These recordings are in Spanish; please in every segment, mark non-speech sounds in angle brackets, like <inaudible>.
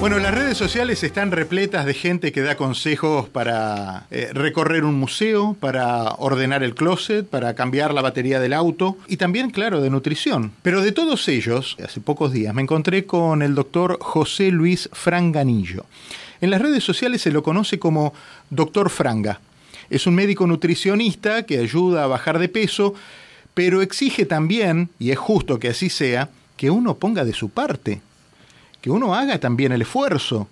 Bueno, las redes sociales están repletas de gente que da consejos para eh, recorrer un museo, para ordenar el closet, para cambiar la batería del auto y también, claro, de nutrición. Pero de todos ellos, hace pocos días me encontré con el doctor José Luis Franganillo. En las redes sociales se lo conoce como doctor Franga. Es un médico nutricionista que ayuda a bajar de peso, pero exige también, y es justo que así sea, que uno ponga de su parte que uno haga también el esfuerzo.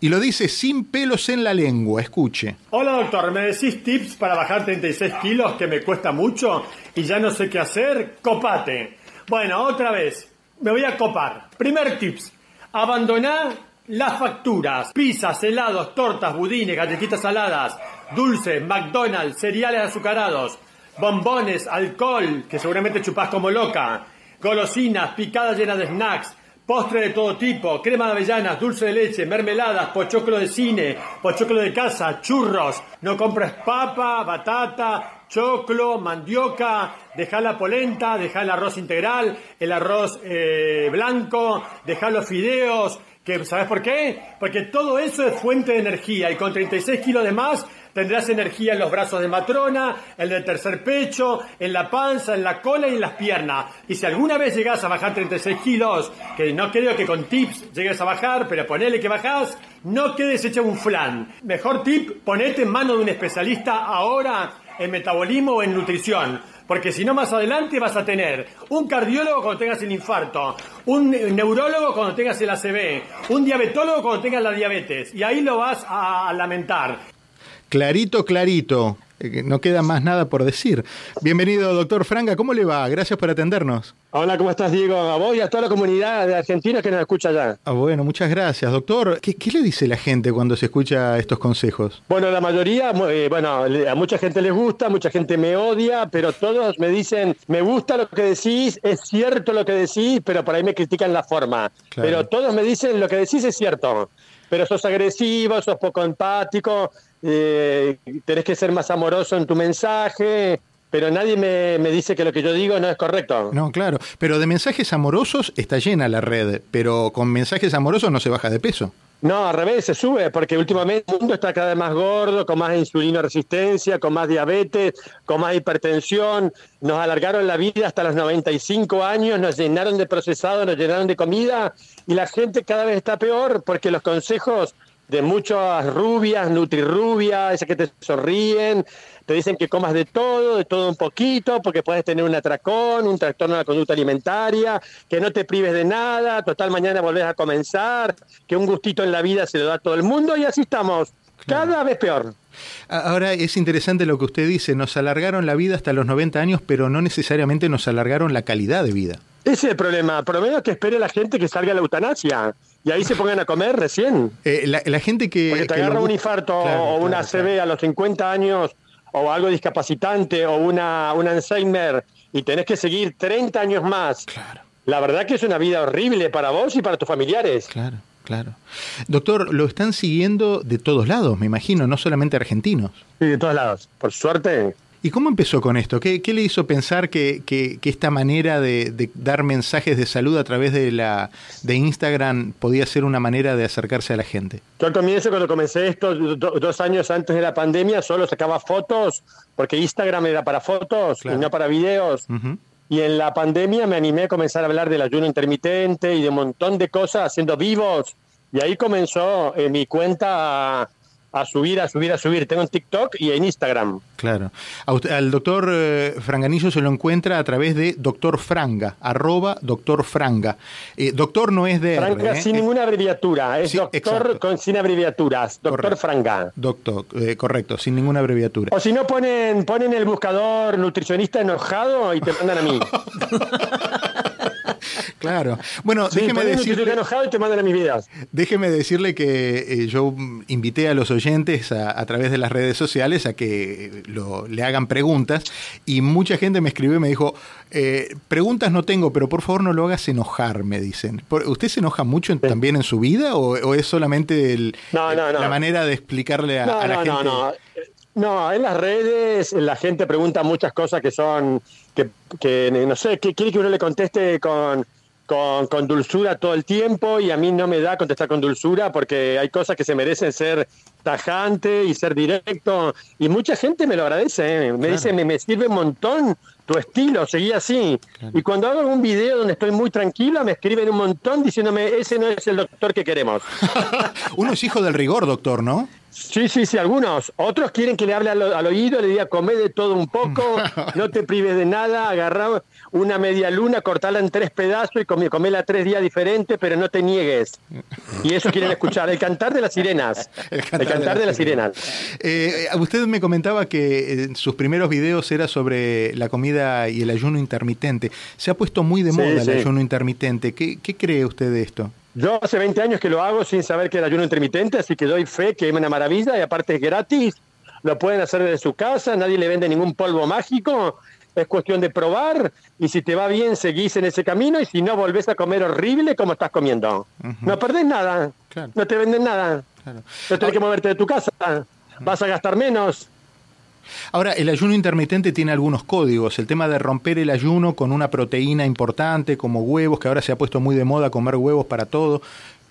Y lo dice sin pelos en la lengua, escuche. Hola doctor, ¿me decís tips para bajar 36 kilos que me cuesta mucho y ya no sé qué hacer? Copate. Bueno, otra vez, me voy a copar. Primer tips, abandonar las facturas, pizzas, helados, tortas, budines, galletitas saladas, dulces, McDonald's, cereales azucarados, bombones, alcohol, que seguramente chupás como loca, golosinas, picadas llenas de snacks, Postre de todo tipo, crema de avellanas, dulce de leche, mermeladas, pochoclo de cine, pochoclo de casa, churros. No compres papa, batata, choclo, mandioca, deja la polenta, deja el arroz integral, el arroz eh, blanco, deja los fideos. Que, ¿Sabes por qué? Porque todo eso es fuente de energía y con 36 kilos de más Tendrás energía en los brazos de matrona, en el tercer pecho, en la panza, en la cola y en las piernas. Y si alguna vez llegas a bajar 36 kilos, que no creo que con tips llegues a bajar, pero ponele que bajás, no quedes hecho un flan. Mejor tip, ponete en mano de un especialista ahora en metabolismo o en nutrición. Porque si no, más adelante vas a tener un cardiólogo cuando tengas el infarto, un neurólogo cuando tengas el ACV, un diabetólogo cuando tengas la diabetes. Y ahí lo vas a lamentar. Clarito, clarito. Eh, no queda más nada por decir. Bienvenido, doctor Franga. ¿Cómo le va? Gracias por atendernos. Hola, ¿cómo estás, Diego? A vos y a toda la comunidad de argentinos que nos escucha allá. Ah, bueno, muchas gracias. Doctor, ¿qué, le dice la gente cuando se escucha estos consejos? Bueno, la mayoría, eh, bueno, a mucha gente les gusta, mucha gente me odia, pero todos me dicen, me gusta lo que decís, es cierto lo que decís, pero por ahí me critican la forma. Pero todos me dicen, lo que decís es cierto, pero sos agresivo, sos poco empático, eh, tenés que ser más amoroso en tu mensaje, pero nadie me, me, dice que lo que yo digo no es correcto. No, claro, pero de mensajes amorosos está llena la red, pero con mensajes amorosos no se baja de peso. No, al revés, se sube, porque últimamente el mundo está cada vez más gordo, con más insulino resistencia, con más diabetes, con más hipertensión. Nos alargaron la vida hasta los 95 años, nos llenaron de procesado, nos llenaron de comida, y la gente cada vez está peor porque los consejos de muchas rubias, nutrirrubias, esas que te sonríen, te dicen que comas de todo, de todo un poquito, porque puedes tener un atracón, un trastorno de la conducta alimentaria, que no te prives de nada, total mañana volvés a comenzar, que un gustito en la vida se lo da a todo el mundo y así estamos, cada vez peor. Ahora es interesante lo que usted dice, nos alargaron la vida hasta los 90 años, pero no necesariamente nos alargaron la calidad de vida. Ese es el problema, por lo menos que espere la gente que salga a la eutanasia y ahí se pongan a comer recién. Eh, la, gente que... Porque te agarra un infarto o una ACV a los 50 años o algo discapacitante o una, un Alzheimer y tenés que seguir 30 años más. Claro. La verdad que es una vida horrible para vos y para tus familiares. Claro. Claro. Doctor, lo están siguiendo de todos lados, me imagino, no solamente argentinos. Sí, de todos lados. Por suerte, ¿Y cómo empezó con esto? ¿Qué, le hizo pensar que, esta manera de, dar mensajes de salud a través de, la, de Instagram podía ser una manera de acercarse a la gente? Yo al comienzo, cuando comencé esto, dos años antes de la pandemia, solo sacaba fotos, porque Instagram era para fotos y no para videos. Y en la pandemia me animé a comenzar a hablar del ayuno intermitente y de un montón de cosas haciendo vivos. Y ahí comenzó eh, mi cuenta a subir, a subir, a subir. Tengo en TikTok y en Instagram. Claro. al doctor eh, Franganillo se lo encuentra a través de doctor Franga, arroba doctor Franga. Eh, doctor no es de Franga ¿eh? sin ninguna abreviatura, es doctor con, sin abreviaturas, doctor Franga. Doctor, correcto, sin ninguna abreviatura. O si no ponen, ponen el buscador nutricionista enojado y te mandan a mí. <laughs> Claro. Bueno, déjeme decirle. enojado y te mandan a mis vidas. Déjeme decirle que eh, yo invité a los oyentes a, través de las redes sociales a que lo, le hagan preguntas y mucha gente me escribió y me dijo: eh, Preguntas no tengo, pero por favor no lo hagas enojar, me dicen. ¿Usted se enoja mucho también en su vida o, es solamente la manera de explicarle a, la gente? No, no, no. en las redes la gente pregunta muchas cosas que son, que, que no sé, que quiere que uno le conteste con, con, con, dulzura todo el tiempo y a mí no me da contestar con dulzura porque hay cosas que se merecen ser tajante y ser directo y mucha gente me lo agradece, ¿eh? me dice, me, me, sirve un montón tu estilo, seguí así. Y cuando hago un video donde estoy muy tranquilo, me escriben un montón diciéndome, ese no es el doctor que queremos. <laughs> Uno es hijo del rigor, doctor, ¿no? Sí, sí, sí, algunos. Otros quieren que le hable al, al oído, le diga, come de todo un poco, <laughs> no te prives de nada, agarra una media luna, cortala en tres pedazos y come, comela tres días diferentes, pero no te niegues. Y eso quieren escuchar. El cantar de las sirenas. <laughs> El cantar, el cantar de, de, las sirenas. sirenas. Eh, usted me comentaba que en sus primeros videos era sobre la comida y el ayuno intermitente. Se ha puesto muy de moda sí, el sí. ayuno intermitente. ¿Qué, ¿Qué cree usted de esto? Yo hace 20 años que lo hago sin saber que era ayuno intermitente, así que doy fe que es una maravilla y aparte es gratis. Lo pueden hacer desde su casa, nadie le vende ningún polvo mágico. Es cuestión de probar y si te va bien seguís en ese camino y si no volvés a comer horrible como estás comiendo. Uh -huh. No perdés nada, claro. no te venden nada. Claro. No tenés que moverte de tu casa, vas a gastar menos. Ahora, el ayuno intermitente tiene algunos códigos. El tema de romper el ayuno con una proteína importante como huevos, que ahora se ha puesto muy de moda comer huevos para todo.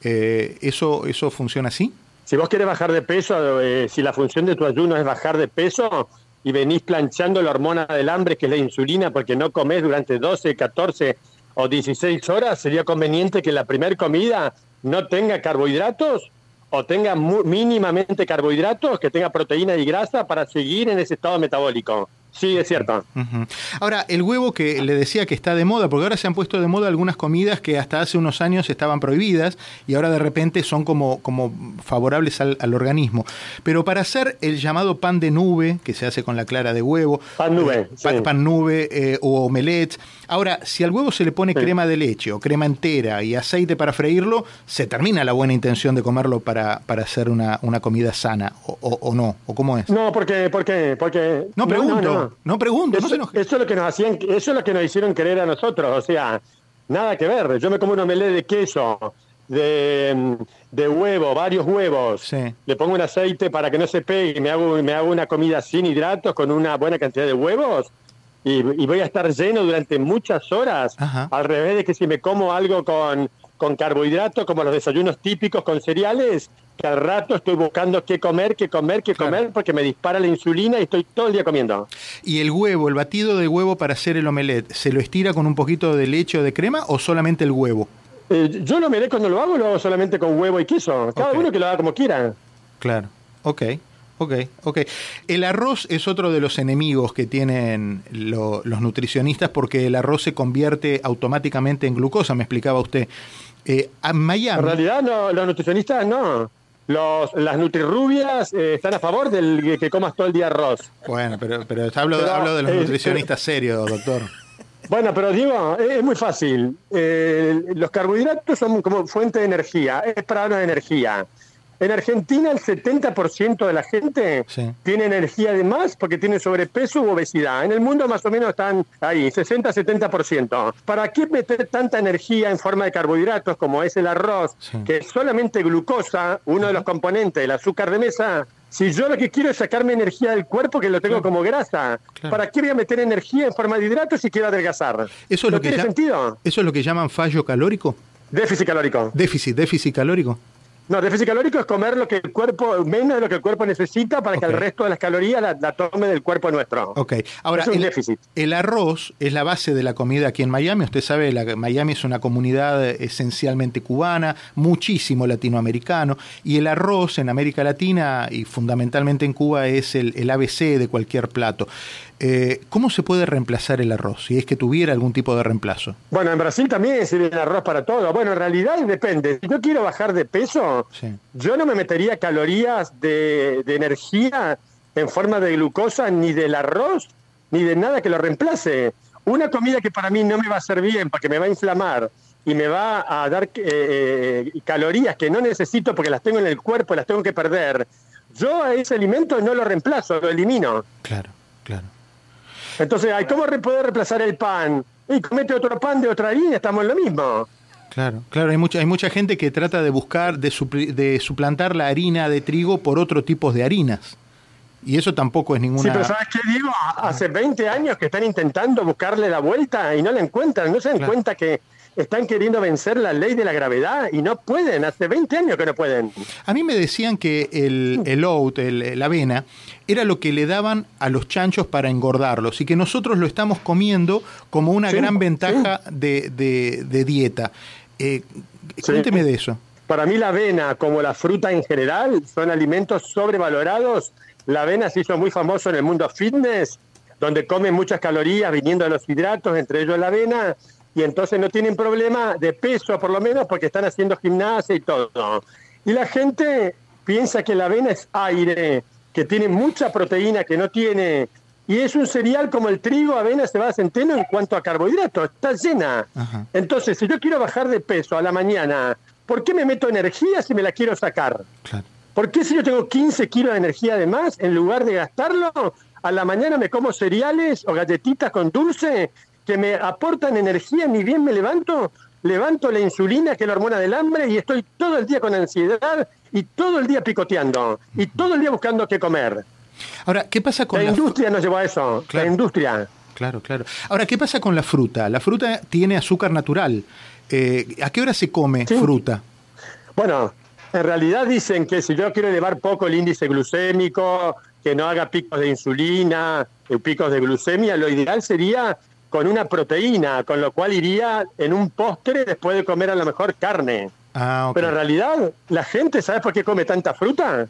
Eh, ¿eso, ¿Eso funciona así? Si vos querés bajar de peso, eh, si la función de tu ayuno es bajar de peso y venís planchando la hormona del hambre, que es la insulina, porque no comés durante 12, 14 o 16 horas, sería conveniente que la primera comida no tenga carbohidratos o tenga mínimamente carbohidratos, que tenga proteína y grasa para seguir en ese estado metabólico. Sí, es cierto. Uh -huh. Ahora, el huevo que le decía que está de moda, porque ahora se han puesto de moda algunas comidas que hasta hace unos años estaban prohibidas y ahora de repente son como, como favorables al, al organismo. Pero para hacer el llamado pan de nube, que se hace con la clara de huevo, pan nube, eh, pan, sí. pan, nube eh, o omelette. Ahora, si al huevo se le pone sí. crema de leche o crema entera y aceite para freírlo, se termina la buena intención de comerlo para, para hacer una, una comida sana, o, o, o, no, o cómo es. No, porque, porque, porque. No pregunto. No, no, no. No pregunto, eso, no se eso, es lo que nos hacían, eso es lo que nos hicieron querer a nosotros, o sea, nada que ver. Yo me como un omelette de queso, de, de huevo, varios huevos, sí. le pongo un aceite para que no se pegue, me hago, me hago una comida sin hidratos con una buena cantidad de huevos y, y voy a estar lleno durante muchas horas, Ajá. al revés de que si me como algo con, con carbohidratos, como los desayunos típicos con cereales, que al rato estoy buscando qué comer, qué comer, qué claro. comer, porque me dispara la insulina y estoy todo el día comiendo. ¿Y el huevo, el batido de huevo para hacer el omelette, se lo estira con un poquito de leche o de crema o solamente el huevo? Eh, yo lo omelette cuando lo hago, lo hago solamente con huevo y queso. Cada okay. uno que lo haga como quiera. Claro, ok. Ok, ok. El arroz es otro de los enemigos que tienen lo, los nutricionistas porque el arroz se convierte automáticamente en glucosa, me explicaba usted. Eh, a Miami. En realidad, no, los nutricionistas no. Los, las nutrirrubias eh, están a favor del que comas todo el día arroz. Bueno, pero, pero hablo, pero, hablo de los eh, nutricionistas serios, doctor. Bueno, pero digo, es muy fácil. Eh, los carbohidratos son como fuente de energía, es para darnos energía. En Argentina el 70% de la gente sí. tiene energía de más porque tiene sobrepeso u obesidad. En el mundo más o menos están ahí, 60-70%. ¿Para qué meter tanta energía en forma de carbohidratos como es el arroz, sí. que es solamente glucosa, uno de los componentes, el azúcar de mesa? Si yo lo que quiero es sacarme energía del cuerpo que lo tengo claro. como grasa, claro. ¿para qué voy a meter energía en forma de hidratos si quiero adelgazar? ¿Eso es ¿No lo que tiene sentido? ¿Eso es lo que llaman fallo calórico? Déficit calórico. Déficit, déficit calórico. No, déficit calórico es comer lo que el cuerpo, menos de lo que el cuerpo necesita para okay. que el resto de las calorías la, la, tome del cuerpo nuestro. Ok, ahora, es un el, déficit. el arroz es la base de la comida aquí en Miami. Usted sabe, la, Miami es una comunidad esencialmente cubana, muchísimo latinoamericano, y el arroz en América Latina y fundamentalmente en Cuba es el, el ABC de cualquier plato. Eh, ¿Cómo se puede reemplazar el arroz, si es que tuviera algún tipo de reemplazo? Bueno, en Brasil también sirve el arroz para todo. Bueno, en realidad depende. Si yo quiero bajar de peso, sí. yo no me metería calorías de, de, energía en forma de glucosa ni del arroz, ni de nada que lo reemplace. Una comida que para mí no me va a hacer bien, porque me va a inflamar y me va a dar eh, eh, calorías que no necesito porque las tengo en el cuerpo, las tengo que perder. Yo a ese alimento no lo reemplazo, lo elimino. Claro, claro. Entonces, ¿cómo poder reemplazar el pan? Y comete otro pan de otra harina, estamos en lo mismo. Claro, claro, hay mucha, hay mucha gente que trata de buscar, de, supl de suplantar la harina de trigo por otro tipo de harinas. Y eso tampoco es ninguna... Sí, pero ¿sabes qué digo? Hace 20 años que están intentando buscarle la vuelta y no la encuentran. No se dan claro. cuenta que, están queriendo vencer la ley de la gravedad y no pueden, hace 20 años que no pueden. A mí me decían que el, el oat, la avena, era lo que le daban a los chanchos para engordarlos y que nosotros lo estamos comiendo como una gran ventaja de, dieta. Eh, cuénteme de eso. Para mí la avena, como la fruta en general, son alimentos sobrevalorados. La avena se hizo muy famoso en el mundo fitness, donde comen muchas calorías viniendo de los hidratos, entre ellos la avena, y entonces no tienen problema de peso, por lo menos, porque están haciendo gimnasia y todo. Y la gente piensa que la avena es aire, que tiene mucha proteína que no tiene. Y es un cereal como el trigo, avena, cebada, centeno en cuanto a carbohidratos, está llena. Entonces, si yo quiero bajar de peso a la mañana, ¿por qué me meto energía si me la quiero sacar? ¿Por qué si yo tengo 15 kilos de energía de más, en lugar de gastarlo, a la mañana me como cereales o galletitas con dulce que me aportan energía, ni bien me levanto, levanto la insulina, que es la hormona del hambre, y estoy todo el día con ansiedad y todo el día picoteando y todo el día buscando qué comer. Ahora, ¿qué pasa con la, la industria? nos llevó a eso, la industria. Claro, claro. Ahora, ¿qué pasa con la fruta? La fruta tiene azúcar natural. Eh, ¿A qué hora se come fruta? Bueno, en realidad dicen que si yo quiero elevar poco el índice glucémico, que no haga picos de insulina, eh, picos de glucemia, lo ideal sería con una proteína, con lo cual iría en un postre después de comer a lo mejor carne. Ah, Pero en realidad, la gente, ¿sabes por qué come tanta fruta?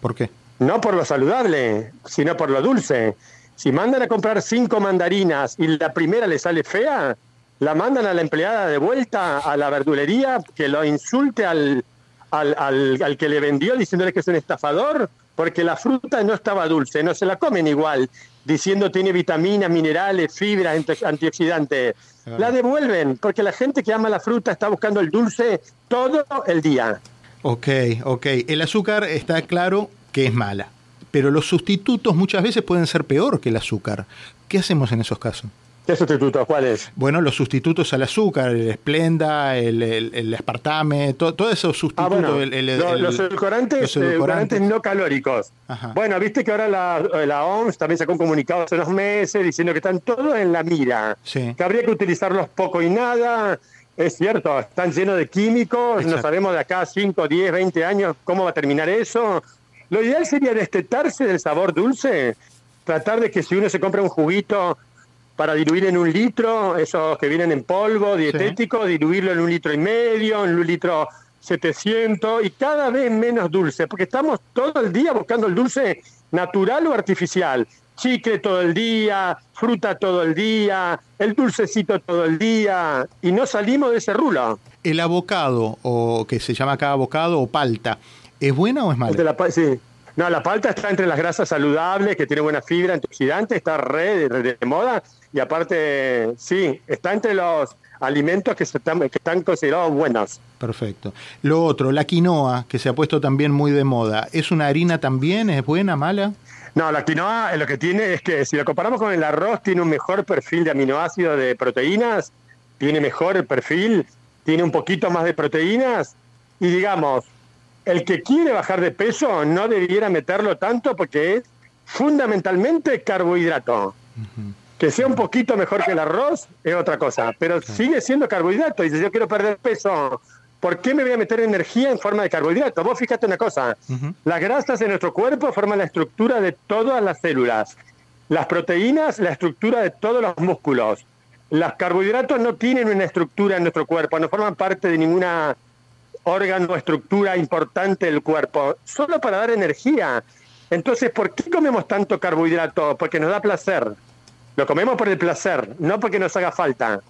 ¿Por qué? No por lo saludable, sino por lo dulce. Si mandan a comprar cinco mandarinas y la primera le sale fea, la mandan a la empleada de vuelta a la verdulería que lo insulte al, al, al, que le vendió diciéndole que es un estafador, porque la fruta no estaba dulce, no se la comen igual, diciendo tiene vitaminas, minerales, fibras, antioxidantes. La devuelven, porque la gente que ama la fruta está buscando el dulce todo el día. Ok, ok. El azúcar está claro que es mala, pero los sustitutos muchas veces pueden ser peor que el azúcar. ¿Qué hacemos en esos casos? ¿Qué sustitutos? ¿Cuáles? Bueno, los sustitutos al azúcar, el esplenda, el, el, espartame, todos esos sustitutos. Ah, los, edulcorantes, no calóricos. Bueno, viste que ahora la, OMS también sacó un comunicado hace unos meses diciendo que están todos en la mira. Que habría que utilizarlos poco y nada. Es cierto, están llenos de químicos, no sabemos de acá 5, 10, 20 años cómo va a terminar eso. Lo ideal sería destetarse del sabor dulce, tratar de que si uno se compra un juguito para diluir en un litro, esos que vienen en polvo dietético, diluirlo en un litro y medio, en un litro 700 y cada vez menos dulce, porque estamos todo el día buscando el dulce natural o artificial. Chicle todo el día, fruta todo el día, el dulcecito todo el día, y no salimos de ese rulo. El abocado, o que se llama acá abocado o palta, ¿es buena o es mala? sí. No, la palta está entre las grasas saludables, que tiene buena fibra antioxidante, está re de moda, y aparte, sí, está entre los alimentos que, están, que están considerados buenos. Perfecto. Lo otro, la quinoa, que se ha puesto también muy de moda, ¿es una harina también? ¿Es buena, mala? No, la quinoa lo que tiene es que si lo comparamos con el arroz, tiene un mejor perfil de aminoácidos, de proteínas, tiene mejor el perfil, tiene un poquito más de proteínas y digamos, el que quiere bajar de peso no debiera meterlo tanto porque es fundamentalmente carbohidrato. Que sea un poquito mejor que el arroz es otra cosa, pero sigue siendo carbohidrato. Y si yo quiero perder peso, ¿por qué me voy a meter energía en forma de carbohidrato? Vos fíjate una cosa, las grasas en nuestro cuerpo forman la estructura de todas las células, las proteínas la estructura de todos los músculos. Los carbohidratos no tienen una estructura en nuestro cuerpo, no forman parte de ninguna órgano o estructura importante del cuerpo, solo para dar energía. Entonces, ¿por qué comemos tanto carbohidrato? Porque nos da placer. Lo comemos por el placer, no porque nos haga falta.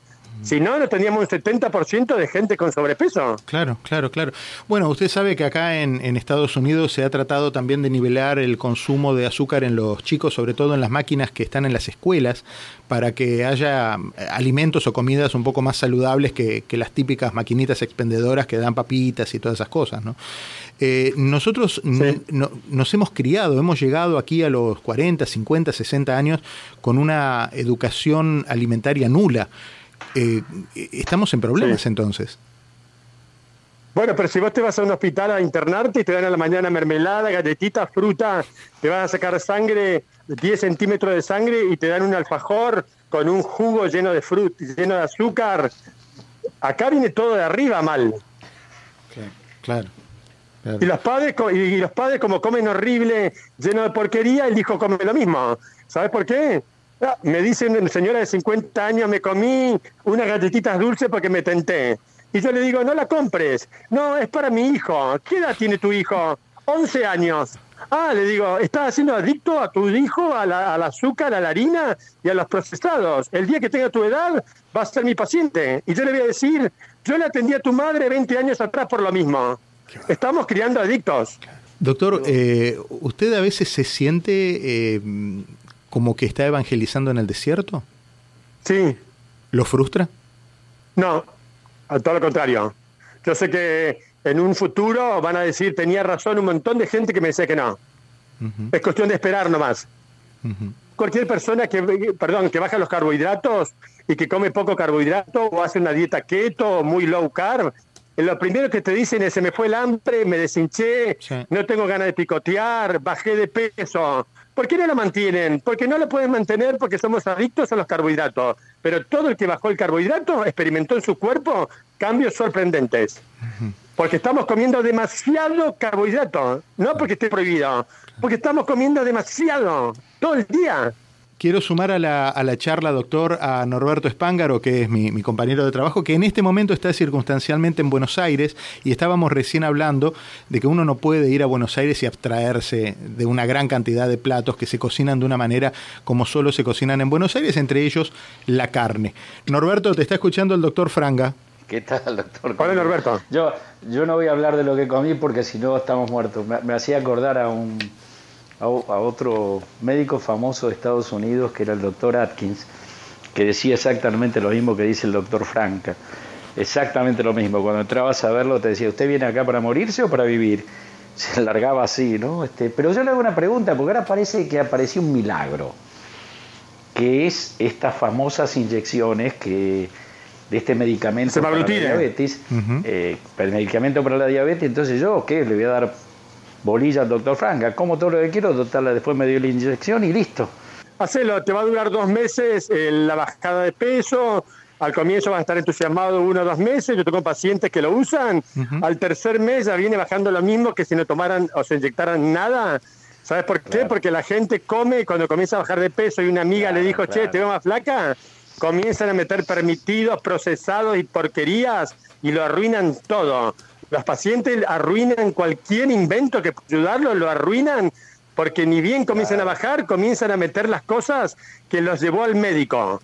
Si no, no tendríamos un 70% de gente con sobrepeso. Claro, claro, claro. Bueno, usted sabe que acá en, en, Estados Unidos se ha tratado también de nivelar el consumo de azúcar en los chicos, sobre todo en las máquinas que están en las escuelas, para que haya eh, alimentos o comidas un poco más saludables que, que las típicas maquinitas expendedoras que dan papitas y todas esas cosas, ¿no? Eh, nosotros nos hemos criado, hemos llegado aquí a los 40, 50, 60 años con una educación alimentaria nula. Eh, ¿Estamos en problemas entonces? Bueno, pero si vos te vas a un hospital a internarte y te dan a la mañana mermelada, galletitas, fruta, te van a sacar sangre 10 centímetros de sangre y te dan un alfajor con un jugo lleno de fruta, lleno de azúcar. Acá viene todo de arriba mal. Claro. Y los padres y los padres como comen horrible, lleno de porquería, el hijo come lo mismo. ¿Sabes por qué? Ah, me dice una señora de 50 años, me comí unas galletitas dulces porque me tenté. Y yo le digo, no la compres. No, es para mi hijo. ¿Qué edad tiene tu hijo? 11 años. Ah, le digo, estás haciendo adicto a tu hijo, al azúcar, a la harina y a los procesados. El día que tenga tu edad, va a ser mi paciente. Y yo le voy a decir, yo le atendí a tu madre 20 años atrás por lo mismo. Estamos criando adictos. Doctor, eh, ¿usted a veces se siente eh, como que está evangelizando en el desierto? Sí. ¿Lo frustra? No, a todo lo contrario. Yo sé que en un futuro van a decir, tenía razón un montón de gente que me dice que no. Es cuestión de esperar nomás. Cualquier persona que, perdón, que baja los carbohidratos y que come poco carbohidrato o hace una dieta keto muy low carb, lo primero que te dicen es se me fue el hambre, me deshinché, no tengo ganas de picotear, bajé de peso. ¿Por qué no lo mantienen? Porque no lo pueden mantener porque somos adictos a los carbohidratos. Pero todo el que bajó el carbohidrato experimentó en su cuerpo cambios sorprendentes. Porque estamos comiendo demasiado carbohidrato. No porque esté prohibido, porque estamos comiendo demasiado todo el día. Quiero sumar a la, a la, charla, doctor, a Norberto Espángaro, que es mi, compañero de trabajo, que en este momento está circunstancialmente en Buenos Aires y estábamos recién hablando de que uno no puede ir a Buenos Aires y abstraerse de una gran cantidad de platos que se cocinan de una manera como solo se cocinan en Buenos Aires, entre ellos la carne. Norberto, te está escuchando el doctor Franga. ¿Qué tal, doctor? Hola, Norberto. Yo, yo no voy a hablar de lo que comí porque si no estamos muertos. me hacía acordar a un a, otro médico famoso de Estados Unidos, que era el doctor Atkins, que decía exactamente lo mismo que dice el doctor Franca. Exactamente lo mismo. Cuando entrabas a verlo te decía, ¿usted viene acá para morirse o para vivir? <laughs> Se largaba así, ¿no? Este, pero yo le hago una pregunta, porque ahora parece que apareció un milagro, que es estas famosas inyecciones que de este medicamento para la diabetes, eh, el medicamento para la diabetes, entonces yo, ¿qué? Le voy a dar bolilla al doctor Franca, como todo lo que quiero, doctor, después me dio la inyección y listo. Hacelo, te va a durar dos meses eh, la bajada de peso, al comienzo vas a estar entusiasmado uno o dos meses, yo tengo pacientes que lo usan, al tercer mes ya viene bajando lo mismo que si no tomaran o se inyectaran nada. ¿Sabes por qué? Porque la gente come cuando comienza a bajar de peso y una amiga le dijo, che, te veo más flaca, comienzan a meter permitidos, procesados y porquerías y lo arruinan todo. Los pacientes arruinan cualquier invento que pueda ayudarlos, lo arruinan porque ni bien comienzan a bajar, comienzan a meter las cosas que los llevó al médico.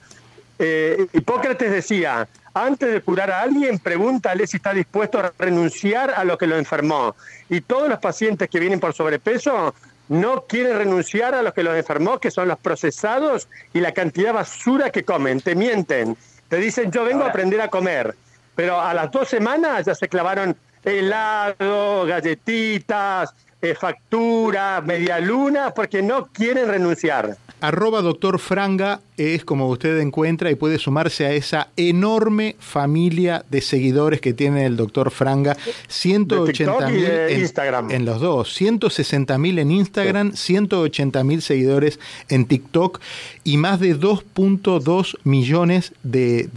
Eh, Hipócrates decía, antes de curar a alguien, pregúntale si está dispuesto a renunciar a lo que lo enfermó. Y todos los pacientes que vienen por sobrepeso no quieren renunciar a lo que los enfermó, que son los procesados y la cantidad de basura que comen. Te mienten. Te dicen, yo vengo a aprender a comer. Pero a las dos semanas ya se clavaron helado, galletitas, eh, factura, media luna, porque no quieren renunciar. Arroba doctor Franga es como usted encuentra y puede sumarse a esa enorme familia de seguidores que tiene el doctor Franga. 180 mil en Instagram. En los dos. 160 mil en Instagram, 180 mil seguidores en TikTok y más de 2.2 millones de,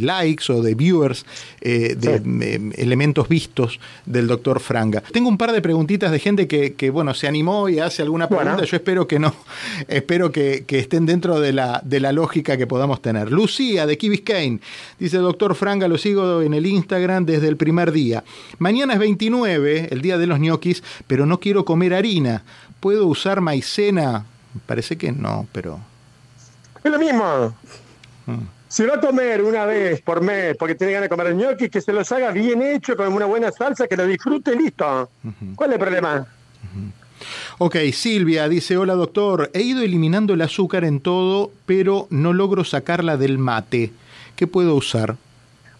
likes o de viewers, eh, de em, elementos vistos del doctor Franga. Tengo un par de preguntitas de gente que, bueno, se animó y hace alguna pregunta. Yo espero que no, espero que, que estén dentro de la de la lógica que podamos tener. Lucía de Key Kane dice, doctor Franga, lo sigo en el Instagram desde el primer día. Mañana es 29, el día de los ñoquis, pero no quiero comer harina. ¿Puedo usar maicena? Parece que no, pero... Es lo mismo. Mm. Si va a comer una vez por mes porque tiene ganas de comer ñoquis, que se los haga bien hecho, con una buena salsa, que lo disfrute listo. ¿Cuál es el problema? Ok, Silvia dice, hola doctor, he ido eliminando el azúcar en todo, pero no logro sacarla del mate. ¿Qué puedo usar?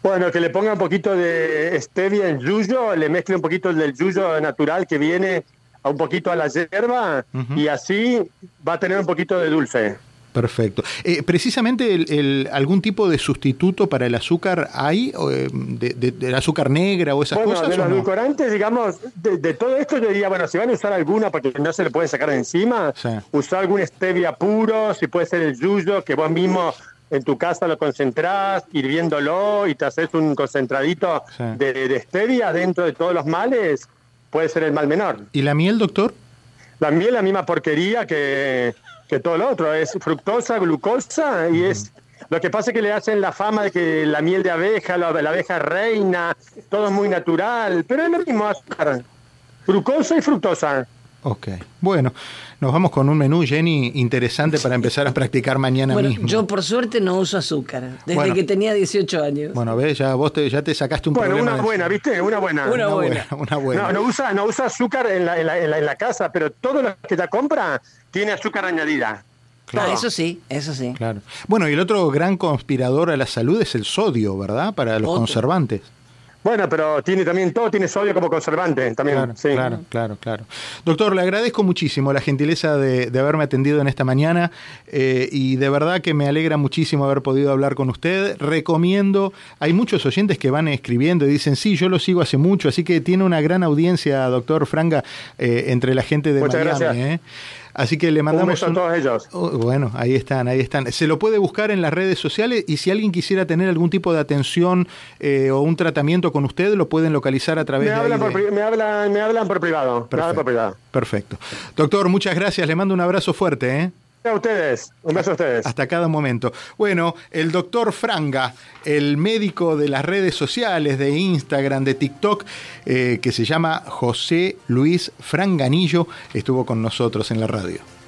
Bueno, que le ponga un poquito de stevia en yuyo, le mezcle un poquito del yuyo natural que viene a un poquito a la hierba y así va a tener un poquito de dulce. Perfecto. Eh, precisamente el, algún tipo de sustituto para el azúcar hay, eh, de, del azúcar negra o esas cosas. De los edulcorantes, digamos, de, todo esto yo diría, bueno, si van a usar alguna porque no se le puede sacar de encima, usar algún stevia puro, si puede ser el yuyo, que vos mismo en tu casa lo concentrás, hirviéndolo y te haces un concentradito de, de stevia dentro de todos los males, puede ser el mal menor. ¿Y la miel, doctor? La miel la misma porquería que que todo lo otro, es fructosa, glucosa y es... Lo que pasa es que le hacen la fama de que la miel de abeja, la, abeja reina, todo es muy natural, pero es lo mismo azúcar, glucosa y fructosa. Ok, bueno, nos vamos con un menú, Jenny, interesante para empezar a practicar mañana bueno, mismo. Yo por suerte no uso azúcar, desde que tenía 18 años. Bueno, ves, ya vos te, ya te sacaste un bueno, problema. Una buena, ¿viste? Una buena. Una, buena. Una buena. No, no, usa, no usa azúcar en la, en, la, en, la, casa, pero todo lo que ya compra tiene azúcar añadida. Claro. Ah, eso sí, eso sí. Claro. Bueno, y el otro gran conspirador a la salud es el sodio, ¿verdad? Para los conservantes. Bueno, pero tiene también todo tiene sodio como conservante también. Claro, claro, claro, claro, Doctor, le agradezco muchísimo la gentileza de, haberme atendido en esta mañana eh, y de verdad que me alegra muchísimo haber podido hablar con usted. Recomiendo, hay muchos oyentes que van escribiendo y dicen, sí, yo lo sigo hace mucho, así que tiene una gran audiencia, doctor Franga, eh, entre la gente de Muchas Miami. ¿eh? Así que le mandamos. Un a todos ellos. Oh, bueno, ahí están, ahí están. Se lo puede buscar en las redes sociales y si alguien quisiera tener algún tipo de atención eh, o un tratamiento con usted, lo pueden localizar a través me de. Hablan por, me, hablan, me hablan por privado. Perfecto. por privado. Perfecto. Doctor, muchas gracias. Le mando un abrazo fuerte. ¿eh? A ustedes, un beso a ustedes. Hasta cada momento. Bueno, el doctor Franga, el médico de las redes sociales, de Instagram, de TikTok, eh, que se llama José Luis Franganillo, estuvo con nosotros en la radio.